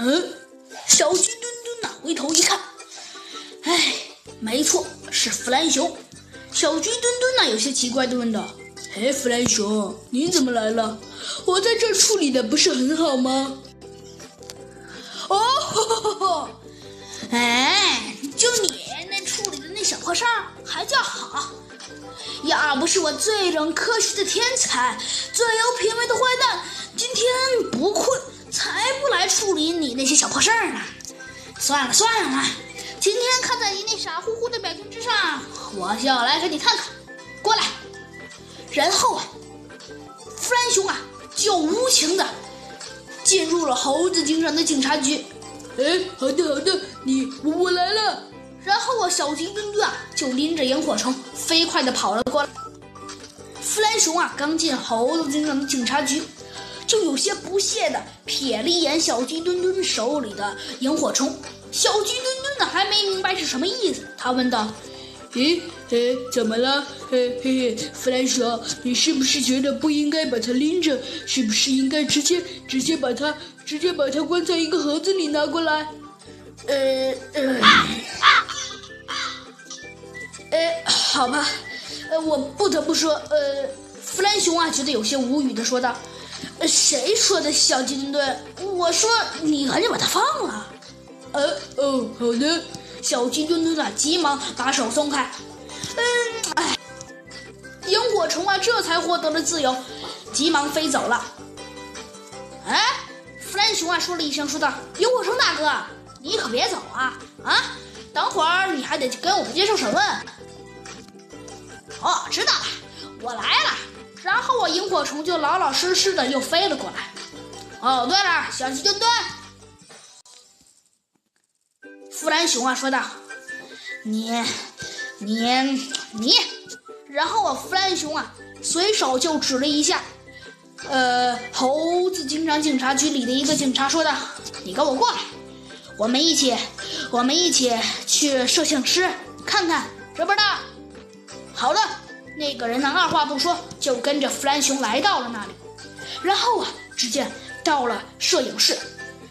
嗯，小鸡墩墩呐，回头一看，哎，没错，是弗兰熊。小鸡墩墩呐，有些奇怪的问道：“哎，弗兰熊，你怎么来了？我在这处理的不是很好吗？”哦，吼吼吼！哎，就你那处理的那小破事儿还叫好？要不是我最懂科学的天才，最有品味的坏蛋，今天不困才不来处理你那些小破事儿呢。算了算了，今天看在你那傻乎乎的表情之上，我就要来给你看看。过来，然后啊，弗兰熊啊就无情的进入了猴子警长的警察局。哎，好的好的，你我我来了。然后啊小鸡墩墩啊，就拎着萤火虫飞快的跑了过来。弗兰熊啊，刚进猴子警长的警察局，就有些不屑地瞥了一眼小鸡墩墩手里的萤火虫。小鸡墩墩呢，还没明白是什么意思，他问道：“咦，哎，怎么了？嘿嘿嘿，弗兰熊，你是不是觉得不应该把它拎着？是不是应该直接直接把它直接把它关在一个盒子里拿过来？”呃呃。呃，好吧，呃，我不得不说，呃，弗兰熊啊，觉得有些无语的说道：“呃，谁说的，小鸡墩墩？我说你赶紧把它放了。”呃，哦，好的，小鸡墩墩啊，急忙把手松开。嗯，哎，萤火虫啊，这才获得了自由，急忙飞走了。哎，弗兰熊啊，说了一声，说道：“萤火虫大哥，你可别走啊！啊，等会儿你还得跟我们接受审问。”哦，知道了，我来萤火虫就老老实实的又飞了过来。哦，对了，小鸡墩墩，弗兰熊啊说道：“你，你，你。”然后啊弗兰熊啊随手就指了一下，呃，猴子警长警察局里的一个警察说道：“你跟我过来，我们一起，我们一起去摄像师看看，知不知道？”好了，那个人呢？二话不说就跟着弗兰熊来到了那里。然后啊，只见到了摄影室，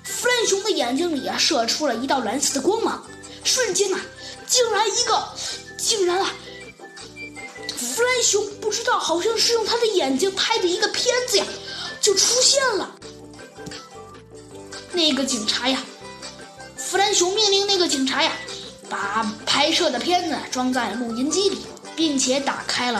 弗兰熊的眼睛里啊射出了一道蓝色的光芒，瞬间啊，竟然一个，竟然啊，弗兰熊不知道好像是用他的眼睛拍的一个片子呀，就出现了。那个警察呀，弗兰熊命令那个警察呀，把拍摄的片子装在录音机里。并且打开了。